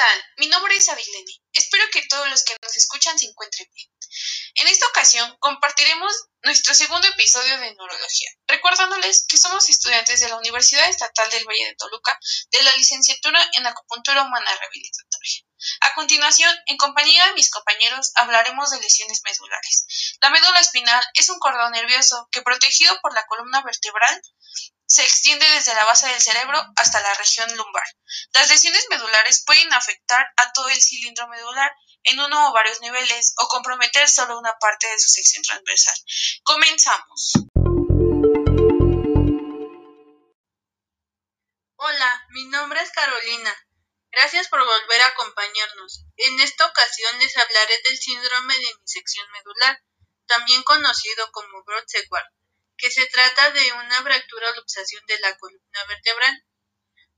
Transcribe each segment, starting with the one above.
tal? Mi nombre es Abilene. Espero que todos los que nos escuchan se encuentren bien. En esta ocasión compartiremos nuestro segundo episodio de Neurología, recordándoles que somos estudiantes de la Universidad Estatal del Valle de Toluca de la licenciatura en Acupuntura Humana Rehabilitatoria. A continuación, en compañía de mis compañeros, hablaremos de lesiones medulares. La médula espinal es un cordón nervioso que, protegido por la columna vertebral, se extiende desde la base del cerebro hasta la región lumbar. Las lesiones medulares pueden afectar a todo el cilindro medular en uno o varios niveles o comprometer solo una parte de su sección transversal. Comenzamos. Hola, mi nombre es Carolina. Gracias por volver a acompañarnos. En esta ocasión les hablaré del síndrome de disección medular, también conocido como Broad-Sequard que se trata de una fractura o luxación de la columna vertebral.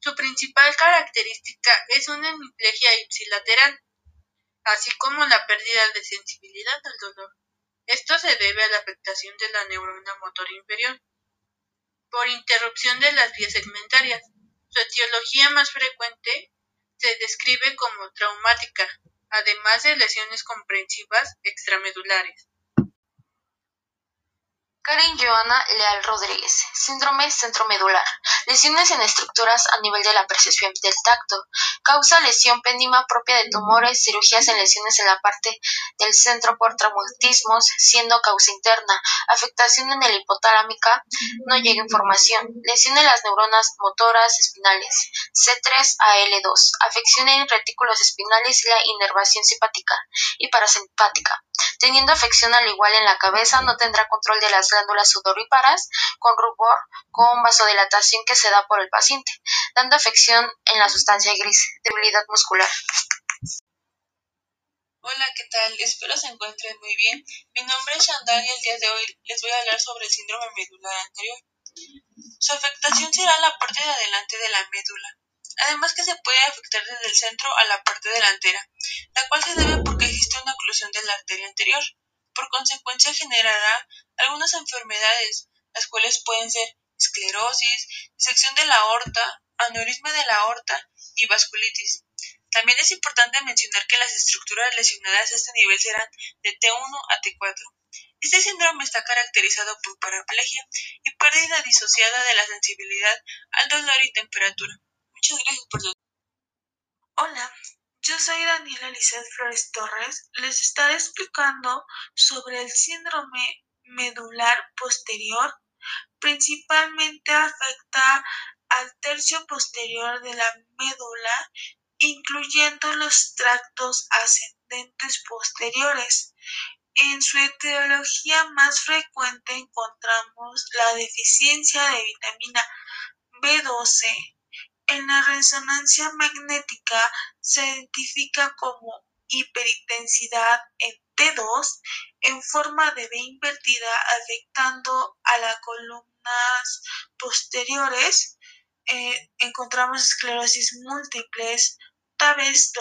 Su principal característica es una hemiplegia ipsilateral, así como la pérdida de sensibilidad al dolor. Esto se debe a la afectación de la neurona motor inferior por interrupción de las vías segmentarias. Su etiología más frecuente se describe como traumática, además de lesiones comprensivas extramedulares. Karen Joana Leal Rodríguez, síndrome centromedular, lesiones en estructuras a nivel de la percepción del tacto, causa lesión péndima propia de tumores, cirugías en lesiones en la parte del centro por traumatismos, siendo causa interna, afectación en el hipotalámica, no llega información, lesión en las neuronas motoras espinales, C3AL2, afección en retículos espinales y la inervación simpática y parasimpática. Teniendo afección al igual en la cabeza, no tendrá control de las glándulas sudoríparas, con rubor, con vasodilatación que se da por el paciente, dando afección en la sustancia gris, debilidad muscular. Hola, ¿qué tal? Espero se encuentren muy bien. Mi nombre es Chandal y el día de hoy les voy a hablar sobre el síndrome medular anterior. Su afectación será la parte de adelante de la médula, además que se puede afectar desde el centro a la parte delantera, la cual se debe porque existe una oclusión de la arteria anterior. Por consecuencia generará algunas enfermedades, las cuales pueden ser esclerosis, disección de la aorta, aneurisma de la aorta y vasculitis. También es importante mencionar que las estructuras lesionadas a este nivel serán de T1 a T4. Este síndrome está caracterizado por paraplegia y pérdida disociada de la sensibilidad al dolor y temperatura. Muchas gracias por su Hola, yo soy Daniela Lizeth Flores Torres. Les estaré explicando sobre el síndrome medular posterior. Principalmente afecta al tercio posterior de la médula, incluyendo los tractos ascendentes posteriores. En su etiología más frecuente encontramos la deficiencia de vitamina B12, en la resonancia magnética se identifica como hiperintensidad en T2 en forma de B invertida afectando a las columnas posteriores. Eh, encontramos esclerosis múltiples, tabes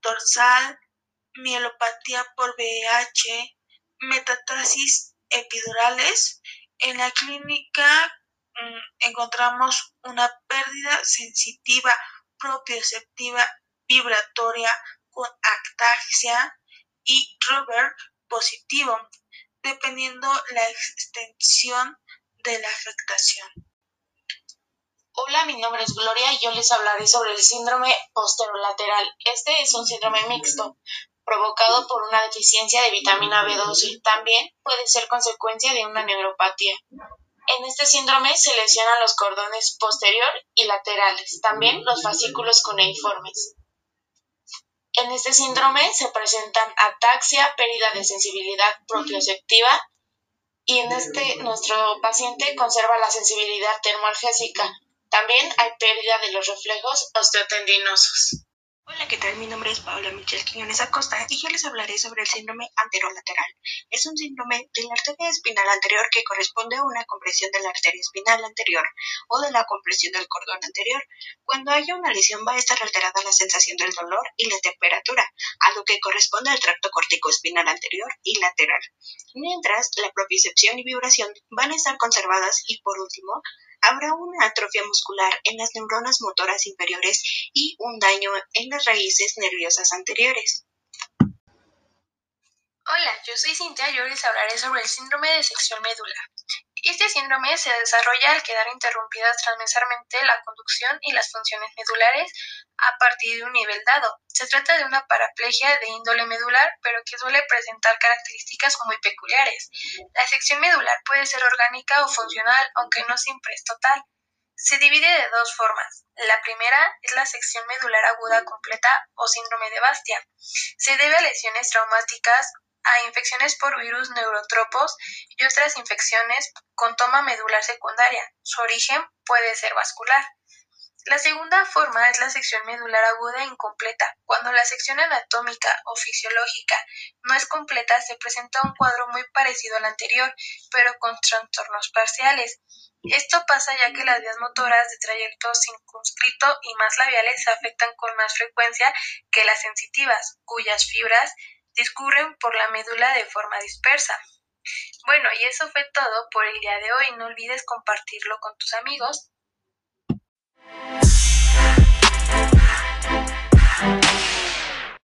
dorsal, mielopatía por VIH, metastasis epidurales. En la clínica encontramos una pérdida sensitiva propioceptiva vibratoria con actaxia y Robert positivo, dependiendo la extensión de la afectación. Hola, mi nombre es Gloria y yo les hablaré sobre el síndrome posterolateral. Este es un síndrome mixto provocado por una deficiencia de vitamina B12. También puede ser consecuencia de una neuropatía. En este síndrome se lesionan los cordones posterior y laterales, también los fascículos cuneiformes. En este síndrome se presentan ataxia, pérdida de sensibilidad propioceptiva y en este nuestro paciente conserva la sensibilidad termoalgésica. También hay pérdida de los reflejos osteotendinosos. Hola, ¿qué tal? Mi nombre es Paola Michel Quiñones Acosta y yo les hablaré sobre el síndrome anterolateral. Es un síndrome de la arteria espinal anterior que corresponde a una compresión de la arteria espinal anterior o de la compresión del cordón anterior. Cuando haya una lesión va a estar alterada la sensación del dolor y la temperatura, a lo que corresponde al tracto corticoespinal anterior y lateral. Mientras, la propiocepción y vibración van a estar conservadas y por último, habrá una atrofia muscular en las neuronas motoras inferiores y un daño en las raíces nerviosas anteriores. Hola, yo soy Cintia y hoy les hablaré sobre el síndrome de sección medular. Este síndrome se desarrolla al quedar interrumpidas transversalmente la conducción y las funciones medulares a partir de un nivel dado. Se trata de una paraplegia de índole medular, pero que suele presentar características muy peculiares. La sección medular puede ser orgánica o funcional, aunque no siempre es total. Se divide de dos formas. La primera es la sección medular aguda completa o síndrome de Bastia. Se debe a lesiones traumáticas a infecciones por virus neurotropos y otras infecciones con toma medular secundaria. Su origen puede ser vascular. La segunda forma es la sección medular aguda incompleta. Cuando la sección anatómica o fisiológica no es completa, se presenta un cuadro muy parecido al anterior, pero con trastornos parciales. Esto pasa ya que las vías motoras de trayecto circunscrito y más labiales se afectan con más frecuencia que las sensitivas, cuyas fibras discurren por la médula de forma dispersa. Bueno, y eso fue todo por el día de hoy. No olvides compartirlo con tus amigos.